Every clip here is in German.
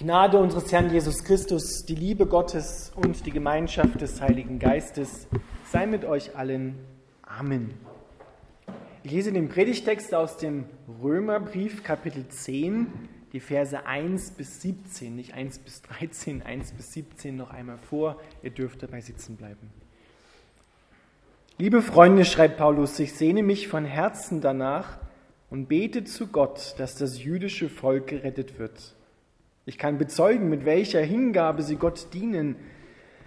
Gnade unseres Herrn Jesus Christus, die Liebe Gottes und die Gemeinschaft des Heiligen Geistes sei mit euch allen. Amen. Ich lese den Predigtext aus dem Römerbrief Kapitel 10, die Verse 1 bis 17, nicht 1 bis 13, 1 bis 17 noch einmal vor. Ihr dürft dabei sitzen bleiben. Liebe Freunde, schreibt Paulus, ich sehne mich von Herzen danach und bete zu Gott, dass das jüdische Volk gerettet wird. Ich kann bezeugen, mit welcher Hingabe sie Gott dienen,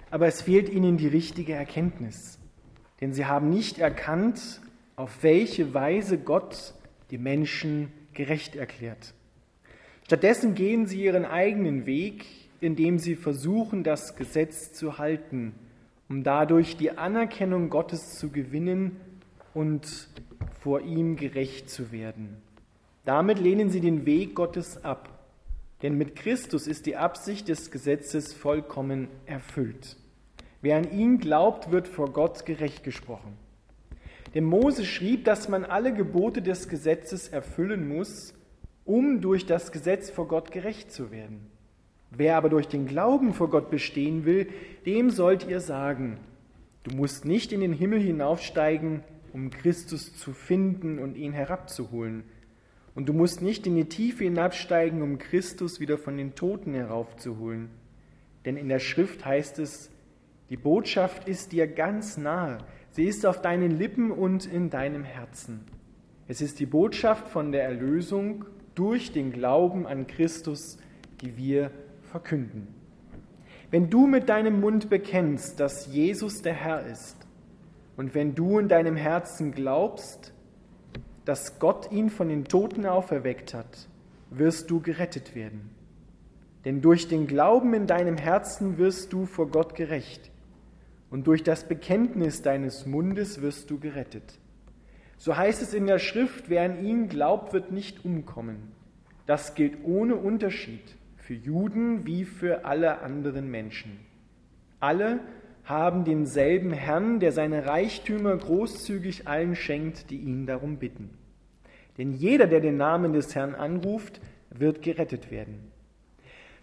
aber es fehlt ihnen die richtige Erkenntnis. Denn sie haben nicht erkannt, auf welche Weise Gott die Menschen gerecht erklärt. Stattdessen gehen sie ihren eigenen Weg, indem sie versuchen, das Gesetz zu halten, um dadurch die Anerkennung Gottes zu gewinnen und vor ihm gerecht zu werden. Damit lehnen sie den Weg Gottes ab. Denn mit Christus ist die Absicht des Gesetzes vollkommen erfüllt. Wer an ihn glaubt, wird vor Gott gerecht gesprochen. Denn Mose schrieb, dass man alle Gebote des Gesetzes erfüllen muss, um durch das Gesetz vor Gott gerecht zu werden. Wer aber durch den Glauben vor Gott bestehen will, dem sollt ihr sagen, du musst nicht in den Himmel hinaufsteigen, um Christus zu finden und ihn herabzuholen. Und du musst nicht in die Tiefe hinabsteigen, um Christus wieder von den Toten heraufzuholen. Denn in der Schrift heißt es, die Botschaft ist dir ganz nahe. Sie ist auf deinen Lippen und in deinem Herzen. Es ist die Botschaft von der Erlösung durch den Glauben an Christus, die wir verkünden. Wenn du mit deinem Mund bekennst, dass Jesus der Herr ist, und wenn du in deinem Herzen glaubst, dass Gott ihn von den Toten auferweckt hat, wirst du gerettet werden. Denn durch den Glauben in deinem Herzen wirst du vor Gott gerecht und durch das Bekenntnis deines Mundes wirst du gerettet. So heißt es in der Schrift, wer an ihn glaubt, wird nicht umkommen. Das gilt ohne Unterschied für Juden wie für alle anderen Menschen. Alle haben denselben Herrn, der seine Reichtümer großzügig allen schenkt, die ihn darum bitten. Denn jeder, der den Namen des Herrn anruft, wird gerettet werden.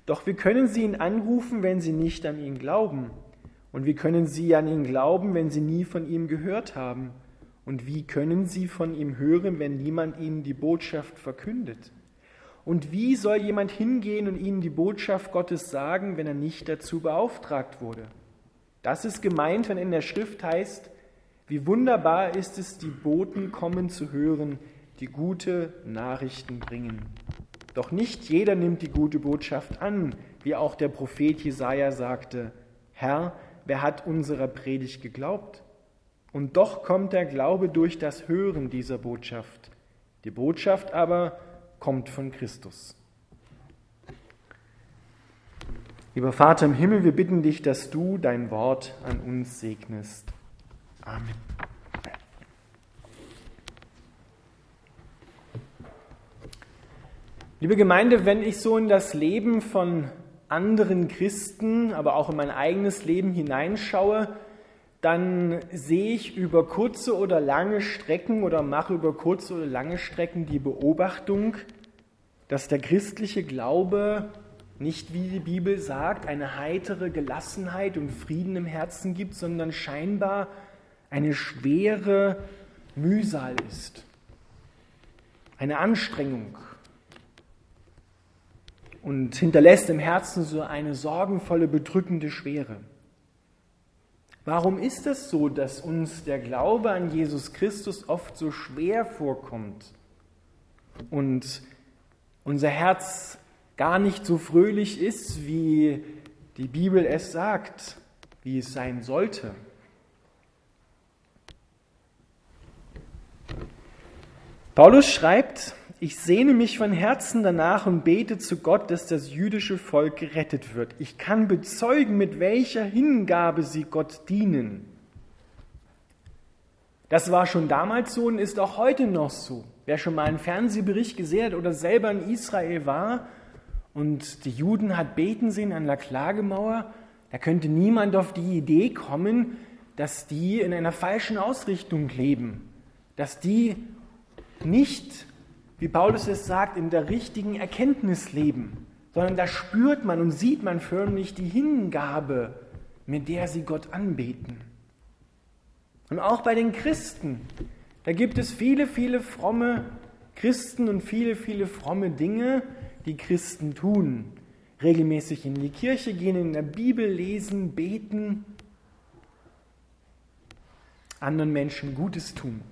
Doch wie können sie ihn anrufen, wenn sie nicht an ihn glauben? Und wie können sie an ihn glauben, wenn sie nie von ihm gehört haben? Und wie können sie von ihm hören, wenn niemand ihnen die Botschaft verkündet? Und wie soll jemand hingehen und ihnen die Botschaft Gottes sagen, wenn er nicht dazu beauftragt wurde? Das ist gemeint, wenn in der Schrift heißt, wie wunderbar ist es, die Boten kommen zu hören, die gute Nachrichten bringen. Doch nicht jeder nimmt die gute Botschaft an, wie auch der Prophet Jesaja sagte: Herr, wer hat unserer Predigt geglaubt? Und doch kommt der Glaube durch das Hören dieser Botschaft. Die Botschaft aber kommt von Christus. Lieber Vater im Himmel, wir bitten dich, dass du dein Wort an uns segnest. Amen. Liebe Gemeinde, wenn ich so in das Leben von anderen Christen, aber auch in mein eigenes Leben hineinschaue, dann sehe ich über kurze oder lange Strecken oder mache über kurze oder lange Strecken die Beobachtung, dass der christliche Glaube nicht, wie die Bibel sagt, eine heitere Gelassenheit und Frieden im Herzen gibt, sondern scheinbar eine schwere Mühsal ist, eine Anstrengung, und hinterlässt im Herzen so eine sorgenvolle, bedrückende Schwere. Warum ist es so, dass uns der Glaube an Jesus Christus oft so schwer vorkommt und unser Herz gar nicht so fröhlich ist, wie die Bibel es sagt, wie es sein sollte? Paulus schreibt, ich sehne mich von Herzen danach und bete zu Gott, dass das jüdische Volk gerettet wird. Ich kann bezeugen, mit welcher Hingabe sie Gott dienen. Das war schon damals so und ist auch heute noch so. Wer schon mal einen Fernsehbericht gesehen hat oder selber in Israel war und die Juden hat beten sehen an der Klagemauer, da könnte niemand auf die Idee kommen, dass die in einer falschen Ausrichtung leben, dass die nicht wie Paulus es sagt, in der richtigen Erkenntnis leben, sondern da spürt man und sieht man förmlich die Hingabe, mit der sie Gott anbeten. Und auch bei den Christen, da gibt es viele, viele fromme Christen und viele, viele fromme Dinge, die Christen tun. Regelmäßig in die Kirche gehen, in der Bibel lesen, beten, anderen Menschen Gutes tun.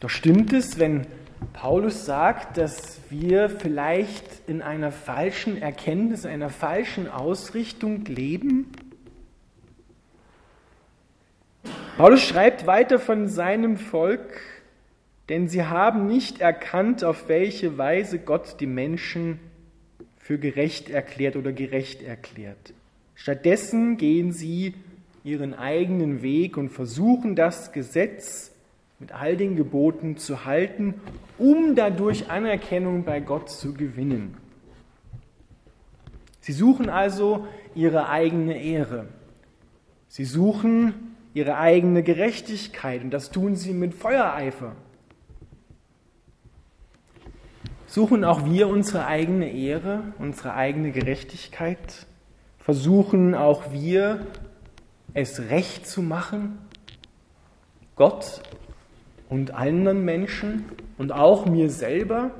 Doch stimmt es, wenn Paulus sagt, dass wir vielleicht in einer falschen Erkenntnis, einer falschen Ausrichtung leben? Paulus schreibt weiter von seinem Volk, denn sie haben nicht erkannt, auf welche Weise Gott die Menschen für gerecht erklärt oder gerecht erklärt. Stattdessen gehen sie ihren eigenen Weg und versuchen das Gesetz mit all den Geboten zu halten, um dadurch Anerkennung bei Gott zu gewinnen. Sie suchen also ihre eigene Ehre. Sie suchen ihre eigene Gerechtigkeit und das tun sie mit Feuereifer. Suchen auch wir unsere eigene Ehre, unsere eigene Gerechtigkeit? Versuchen auch wir es recht zu machen? Gott und anderen Menschen und auch mir selber?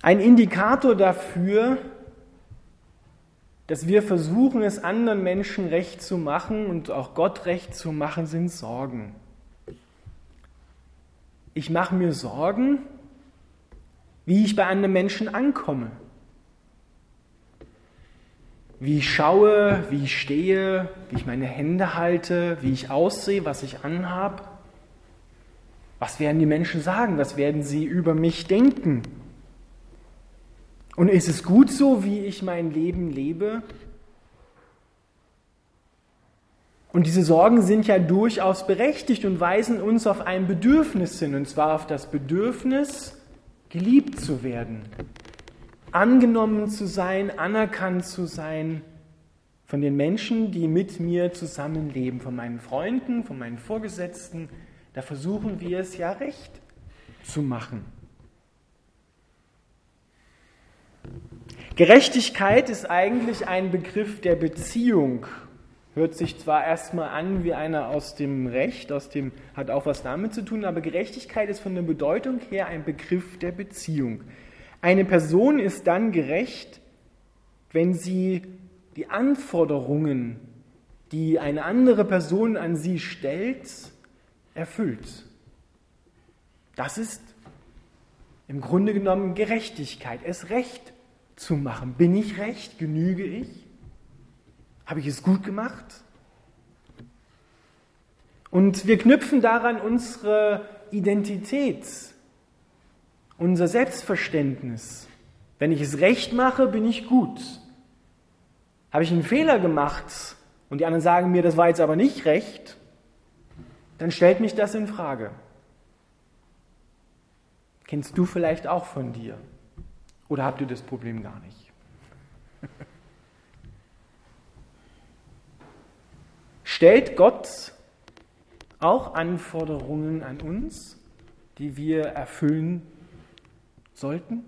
Ein Indikator dafür, dass wir versuchen, es anderen Menschen recht zu machen und auch Gott recht zu machen, sind Sorgen. Ich mache mir Sorgen, wie ich bei anderen Menschen ankomme. Wie ich schaue, wie ich stehe, wie ich meine Hände halte, wie ich aussehe, was ich anhab. Was werden die Menschen sagen? Was werden sie über mich denken? Und ist es gut so, wie ich mein Leben lebe? Und diese Sorgen sind ja durchaus berechtigt und weisen uns auf ein Bedürfnis hin, und zwar auf das Bedürfnis, geliebt zu werden, angenommen zu sein, anerkannt zu sein von den Menschen, die mit mir zusammenleben, von meinen Freunden, von meinen Vorgesetzten. Da versuchen wir es ja recht zu machen. Gerechtigkeit ist eigentlich ein Begriff der Beziehung. Hört sich zwar erstmal an wie einer aus dem Recht, aus dem hat auch was damit zu tun, aber Gerechtigkeit ist von der Bedeutung her ein Begriff der Beziehung. Eine Person ist dann gerecht, wenn sie die Anforderungen, die eine andere Person an sie stellt, erfüllt. Das ist im Grunde genommen Gerechtigkeit, es recht zu machen. Bin ich recht? Genüge ich? Habe ich es gut gemacht? Und wir knüpfen daran unsere Identität, unser Selbstverständnis. Wenn ich es recht mache, bin ich gut. Habe ich einen Fehler gemacht und die anderen sagen mir, das war jetzt aber nicht recht, dann stellt mich das in Frage. Kennst du vielleicht auch von dir? Oder habt ihr das Problem gar nicht? Stellt Gott auch Anforderungen an uns, die wir erfüllen sollten?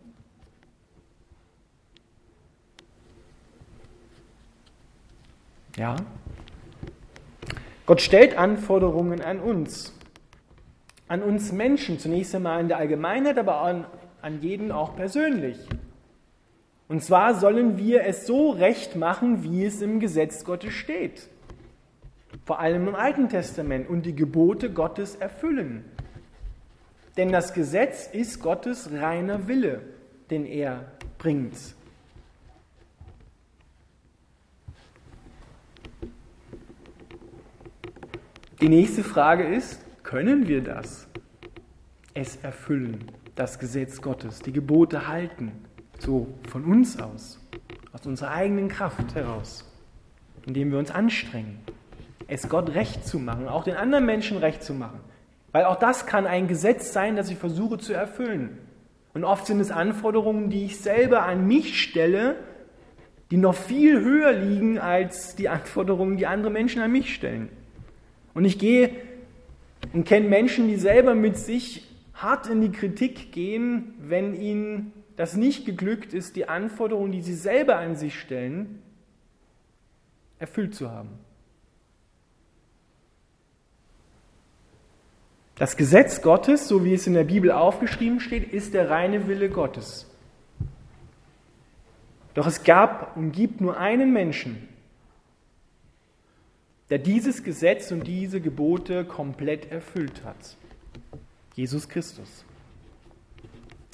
Ja. Gott stellt Anforderungen an uns, an uns Menschen, zunächst einmal in der Allgemeinheit, aber an an jeden auch persönlich. Und zwar sollen wir es so recht machen, wie es im Gesetz Gottes steht. Vor allem im Alten Testament und die Gebote Gottes erfüllen. Denn das Gesetz ist Gottes reiner Wille, den er bringt. Die nächste Frage ist, können wir das? Es erfüllen das Gesetz Gottes, die Gebote halten, so von uns aus, aus unserer eigenen Kraft heraus, indem wir uns anstrengen, es Gott recht zu machen, auch den anderen Menschen recht zu machen. Weil auch das kann ein Gesetz sein, das ich versuche zu erfüllen. Und oft sind es Anforderungen, die ich selber an mich stelle, die noch viel höher liegen als die Anforderungen, die andere Menschen an mich stellen. Und ich gehe und kenne Menschen, die selber mit sich hart in die Kritik gehen, wenn ihnen das nicht geglückt ist, die Anforderungen, die sie selber an sich stellen, erfüllt zu haben. Das Gesetz Gottes, so wie es in der Bibel aufgeschrieben steht, ist der reine Wille Gottes. Doch es gab und gibt nur einen Menschen, der dieses Gesetz und diese Gebote komplett erfüllt hat. Jesus Christus.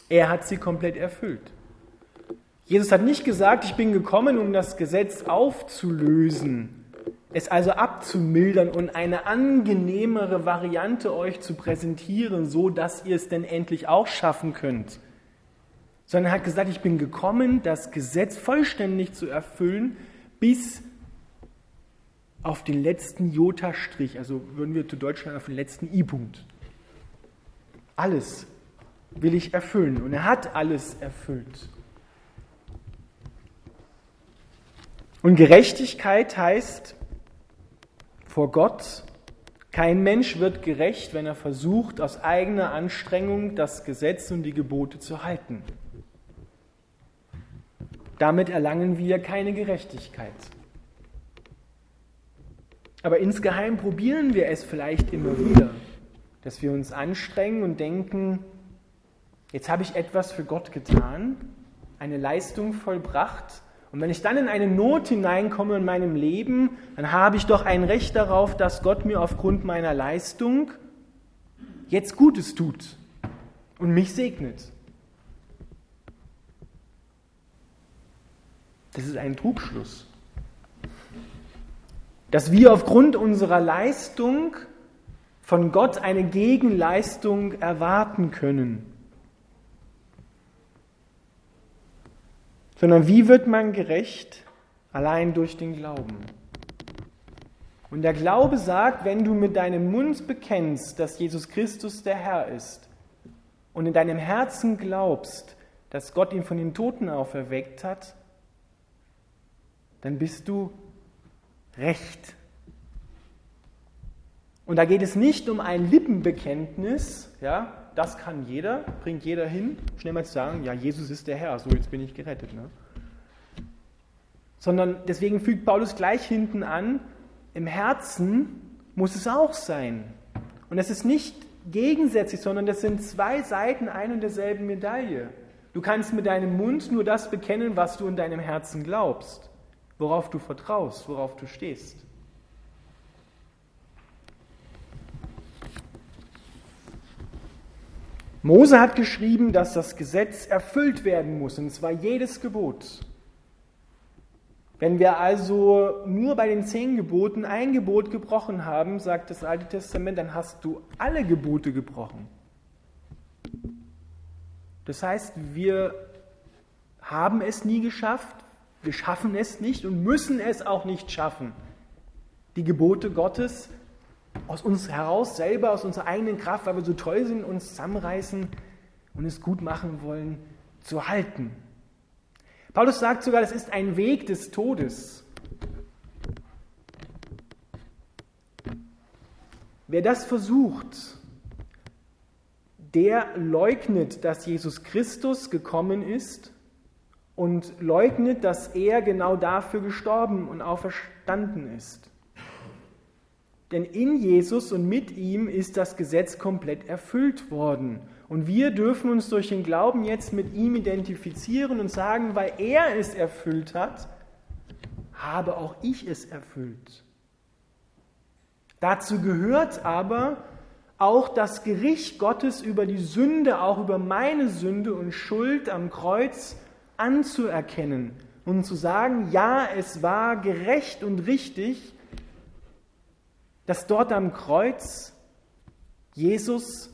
Er hat sie komplett erfüllt. Jesus hat nicht gesagt, ich bin gekommen, um das Gesetz aufzulösen, es also abzumildern und eine angenehmere Variante euch zu präsentieren, so dass ihr es denn endlich auch schaffen könnt. Sondern er hat gesagt, ich bin gekommen, das Gesetz vollständig zu erfüllen, bis auf den letzten Jota-Strich, also würden wir zu Deutschland auf den letzten I-Punkt. Alles will ich erfüllen. Und er hat alles erfüllt. Und Gerechtigkeit heißt vor Gott, kein Mensch wird gerecht, wenn er versucht, aus eigener Anstrengung das Gesetz und die Gebote zu halten. Damit erlangen wir keine Gerechtigkeit. Aber insgeheim probieren wir es vielleicht immer wieder dass wir uns anstrengen und denken, jetzt habe ich etwas für Gott getan, eine Leistung vollbracht. Und wenn ich dann in eine Not hineinkomme in meinem Leben, dann habe ich doch ein Recht darauf, dass Gott mir aufgrund meiner Leistung jetzt Gutes tut und mich segnet. Das ist ein Trugschluss. Dass wir aufgrund unserer Leistung von Gott eine Gegenleistung erwarten können. Sondern wie wird man gerecht? Allein durch den Glauben. Und der Glaube sagt, wenn du mit deinem Mund bekennst, dass Jesus Christus der Herr ist und in deinem Herzen glaubst, dass Gott ihn von den Toten auferweckt hat, dann bist du recht und da geht es nicht um ein Lippenbekenntnis, ja, das kann jeder, bringt jeder hin, schnell mal zu sagen, ja, Jesus ist der Herr, so jetzt bin ich gerettet. Ne? Sondern deswegen fügt Paulus gleich hinten an, im Herzen muss es auch sein. Und es ist nicht gegensätzlich, sondern das sind zwei Seiten ein und derselben Medaille. Du kannst mit deinem Mund nur das bekennen, was du in deinem Herzen glaubst, worauf du vertraust, worauf du stehst. Mose hat geschrieben, dass das Gesetz erfüllt werden muss, und zwar jedes Gebot. Wenn wir also nur bei den zehn Geboten ein Gebot gebrochen haben, sagt das Alte Testament, dann hast du alle Gebote gebrochen. Das heißt, wir haben es nie geschafft, wir schaffen es nicht und müssen es auch nicht schaffen, die Gebote Gottes aus uns heraus selber, aus unserer eigenen Kraft, weil wir so toll sind, uns zusammenreißen und es gut machen wollen, zu halten. Paulus sagt sogar, das ist ein Weg des Todes. Wer das versucht, der leugnet, dass Jesus Christus gekommen ist und leugnet, dass er genau dafür gestorben und auferstanden ist. Denn in Jesus und mit ihm ist das Gesetz komplett erfüllt worden. Und wir dürfen uns durch den Glauben jetzt mit ihm identifizieren und sagen, weil er es erfüllt hat, habe auch ich es erfüllt. Dazu gehört aber auch das Gericht Gottes über die Sünde, auch über meine Sünde und Schuld am Kreuz anzuerkennen und zu sagen, ja, es war gerecht und richtig, dass dort am Kreuz Jesus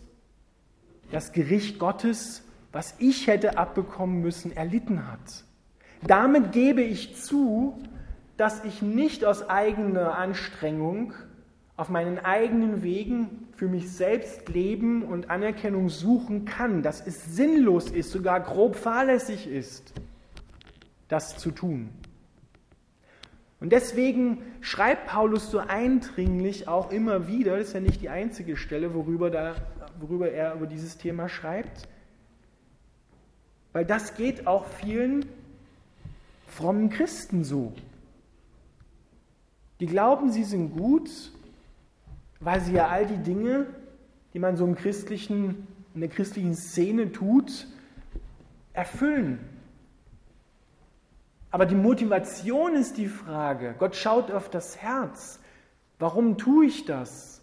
das Gericht Gottes, was ich hätte abbekommen müssen, erlitten hat. Damit gebe ich zu, dass ich nicht aus eigener Anstrengung auf meinen eigenen Wegen für mich selbst leben und Anerkennung suchen kann, dass es sinnlos ist, sogar grob fahrlässig ist, das zu tun. Und deswegen schreibt Paulus so eindringlich auch immer wieder, das ist ja nicht die einzige Stelle, worüber, da, worüber er über dieses Thema schreibt, weil das geht auch vielen frommen Christen so. Die glauben, sie sind gut, weil sie ja all die Dinge, die man so im christlichen, in der christlichen Szene tut, erfüllen. Aber die Motivation ist die Frage. Gott schaut auf das Herz. Warum tue ich das?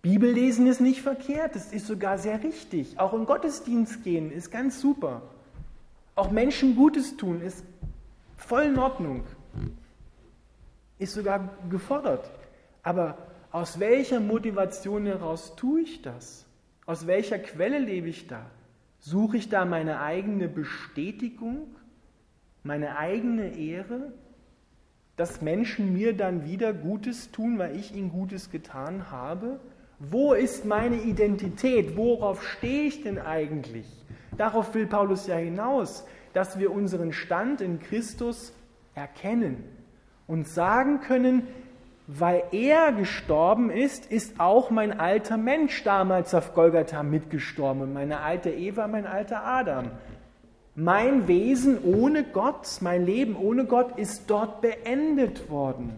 Bibellesen ist nicht verkehrt, es ist sogar sehr richtig. Auch in Gottesdienst gehen ist ganz super. Auch Menschen Gutes tun ist voll in Ordnung. Ist sogar gefordert. Aber aus welcher Motivation heraus tue ich das? Aus welcher Quelle lebe ich da? Suche ich da meine eigene Bestätigung? Meine eigene Ehre, dass Menschen mir dann wieder Gutes tun, weil ich ihnen Gutes getan habe? Wo ist meine Identität? Worauf stehe ich denn eigentlich? Darauf will Paulus ja hinaus, dass wir unseren Stand in Christus erkennen und sagen können, weil er gestorben ist, ist auch mein alter Mensch damals auf Golgatha mitgestorben, meine alte Eva, mein alter Adam. Mein Wesen ohne Gott, mein Leben ohne Gott ist dort beendet worden.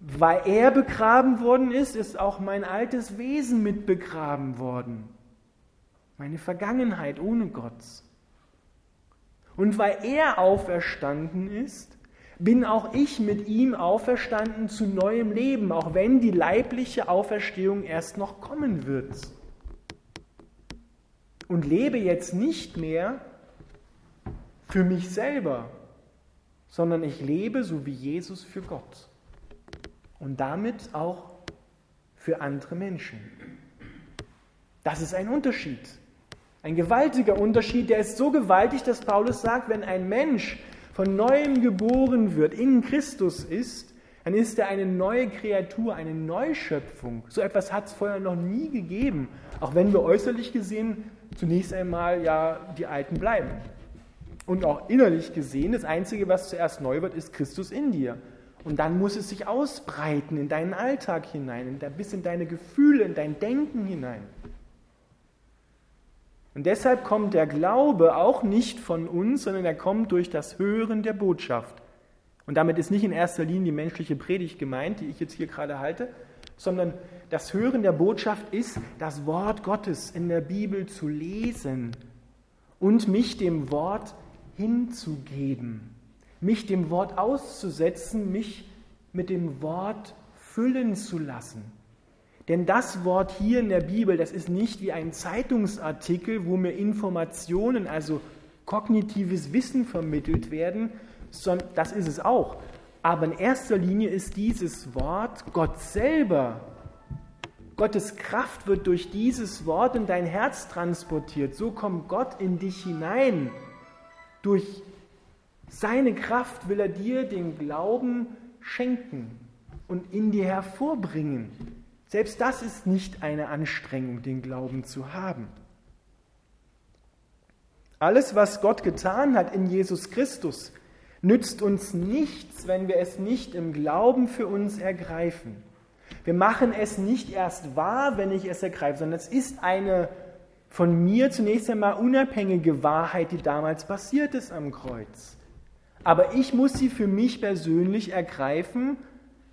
Weil er begraben worden ist, ist auch mein altes Wesen mit begraben worden. Meine Vergangenheit ohne Gott. Und weil er auferstanden ist, bin auch ich mit ihm auferstanden zu neuem Leben, auch wenn die leibliche Auferstehung erst noch kommen wird. Und lebe jetzt nicht mehr für mich selber, sondern ich lebe so wie Jesus für Gott und damit auch für andere Menschen. Das ist ein Unterschied. Ein gewaltiger Unterschied, der ist so gewaltig, dass Paulus sagt, wenn ein Mensch von neuem geboren wird, in Christus ist, dann ist er eine neue Kreatur, eine Neuschöpfung. So etwas hat es vorher noch nie gegeben, auch wenn wir äußerlich gesehen zunächst einmal ja die Alten bleiben und auch innerlich gesehen, das Einzige, was zuerst neu wird, ist Christus in dir. Und dann muss es sich ausbreiten in deinen Alltag hinein, bis in deine Gefühle, in dein Denken hinein. Und deshalb kommt der Glaube auch nicht von uns, sondern er kommt durch das Hören der Botschaft. Und damit ist nicht in erster Linie die menschliche Predigt gemeint, die ich jetzt hier gerade halte, sondern das Hören der Botschaft ist, das Wort Gottes in der Bibel zu lesen und mich dem Wort hinzugeben, mich dem Wort auszusetzen, mich mit dem Wort füllen zu lassen. Denn das Wort hier in der Bibel, das ist nicht wie ein Zeitungsartikel, wo mir Informationen, also kognitives Wissen vermittelt werden, sondern das ist es auch. Aber in erster Linie ist dieses Wort Gott selber. Gottes Kraft wird durch dieses Wort in dein Herz transportiert. So kommt Gott in dich hinein. Durch seine Kraft will er dir den Glauben schenken und in dir hervorbringen. Selbst das ist nicht eine Anstrengung, den Glauben zu haben. Alles, was Gott getan hat in Jesus Christus, nützt uns nichts, wenn wir es nicht im Glauben für uns ergreifen. Wir machen es nicht erst wahr, wenn ich es ergreife, sondern es ist eine von mir zunächst einmal unabhängige Wahrheit, die damals passiert ist am Kreuz. Aber ich muss sie für mich persönlich ergreifen,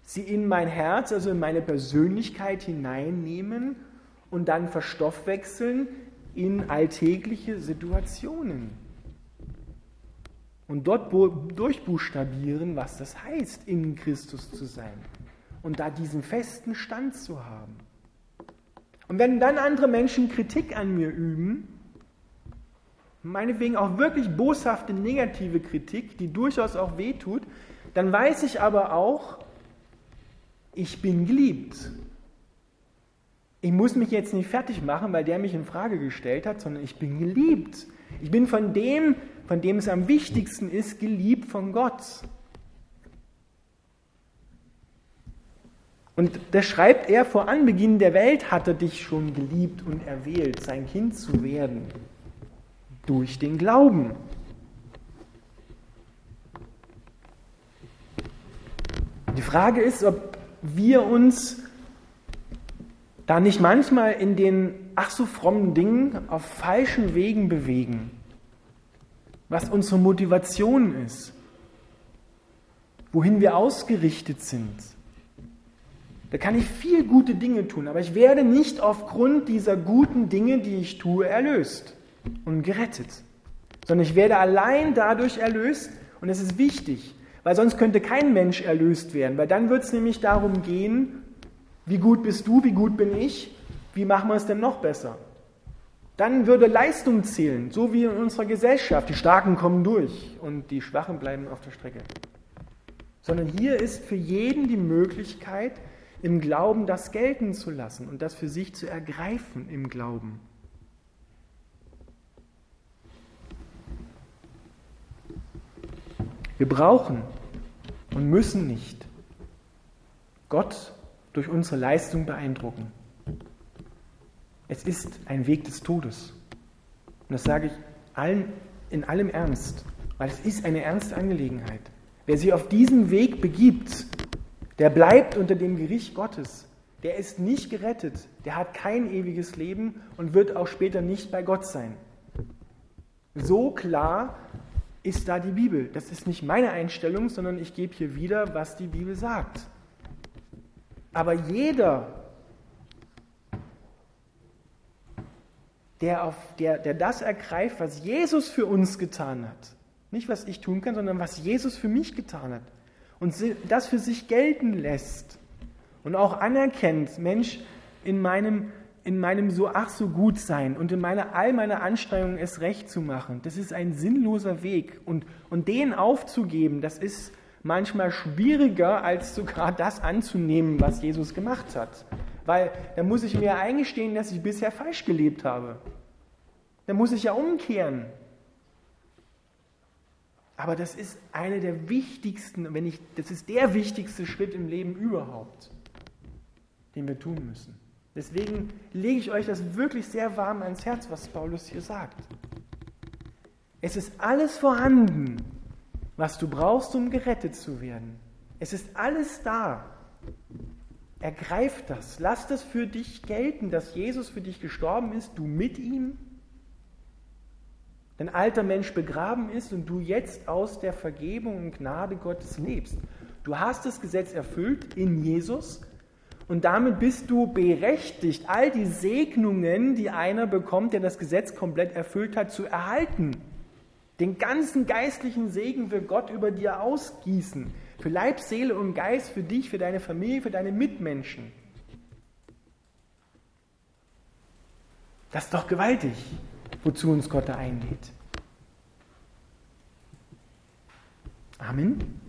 sie in mein Herz, also in meine Persönlichkeit hineinnehmen und dann verstoffwechseln in alltägliche Situationen. Und dort durchbuchstabieren, was das heißt, in Christus zu sein. Und da diesen festen Stand zu haben. Und wenn dann andere Menschen Kritik an mir üben, meinetwegen auch wirklich boshafte negative Kritik, die durchaus auch wehtut, dann weiß ich aber auch, ich bin geliebt. Ich muss mich jetzt nicht fertig machen, weil der mich in Frage gestellt hat, sondern ich bin geliebt. Ich bin von dem, von dem es am wichtigsten ist, geliebt von Gott. Und da schreibt er, vor Anbeginn der Welt hat er dich schon geliebt und erwählt, sein Kind zu werden. Durch den Glauben. Die Frage ist, ob wir uns da nicht manchmal in den ach so frommen Dingen auf falschen Wegen bewegen, was unsere Motivation ist, wohin wir ausgerichtet sind. Da kann ich viel gute Dinge tun, aber ich werde nicht aufgrund dieser guten Dinge, die ich tue, erlöst und gerettet, sondern ich werde allein dadurch erlöst und es ist wichtig, weil sonst könnte kein Mensch erlöst werden, weil dann wird es nämlich darum gehen, wie gut bist du, wie gut bin ich, wie machen wir es denn noch besser? Dann würde Leistung zählen, so wie in unserer Gesellschaft. Die Starken kommen durch und die Schwachen bleiben auf der Strecke. Sondern hier ist für jeden die Möglichkeit, im Glauben das gelten zu lassen und das für sich zu ergreifen im Glauben. Wir brauchen und müssen nicht Gott durch unsere Leistung beeindrucken. Es ist ein Weg des Todes. Und das sage ich allen, in allem Ernst, weil es ist eine ernste Angelegenheit. Wer sich auf diesen Weg begibt, der bleibt unter dem Gericht Gottes. Der ist nicht gerettet, der hat kein ewiges Leben und wird auch später nicht bei Gott sein. So klar ist da die Bibel. Das ist nicht meine Einstellung, sondern ich gebe hier wieder, was die Bibel sagt. Aber jeder, der, auf, der, der das ergreift, was Jesus für uns getan hat, nicht was ich tun kann, sondern was Jesus für mich getan hat, und das für sich gelten lässt und auch anerkennt, Mensch, in meinem, in meinem so ach so gut sein und in meiner, all meiner Anstrengungen es recht zu machen, das ist ein sinnloser Weg. Und, und den aufzugeben, das ist manchmal schwieriger, als sogar das anzunehmen, was Jesus gemacht hat. Weil da muss ich mir eingestehen, dass ich bisher falsch gelebt habe. Da muss ich ja umkehren. Aber das ist einer der wichtigsten, wenn ich, das ist der wichtigste Schritt im Leben überhaupt, den wir tun müssen. Deswegen lege ich euch das wirklich sehr warm ans Herz, was Paulus hier sagt. Es ist alles vorhanden, was du brauchst, um gerettet zu werden. Es ist alles da. Ergreif das. Lass das für dich gelten, dass Jesus für dich gestorben ist, du mit ihm, dein alter Mensch begraben ist und du jetzt aus der Vergebung und Gnade Gottes lebst. Du hast das Gesetz erfüllt in Jesus und damit bist du berechtigt, all die Segnungen, die einer bekommt, der das Gesetz komplett erfüllt hat, zu erhalten. Den ganzen geistlichen Segen will Gott über dir ausgießen. Für Leib, Seele und Geist, für dich, für deine Familie, für deine Mitmenschen. Das ist doch gewaltig, wozu uns Gott da einlädt. Amen.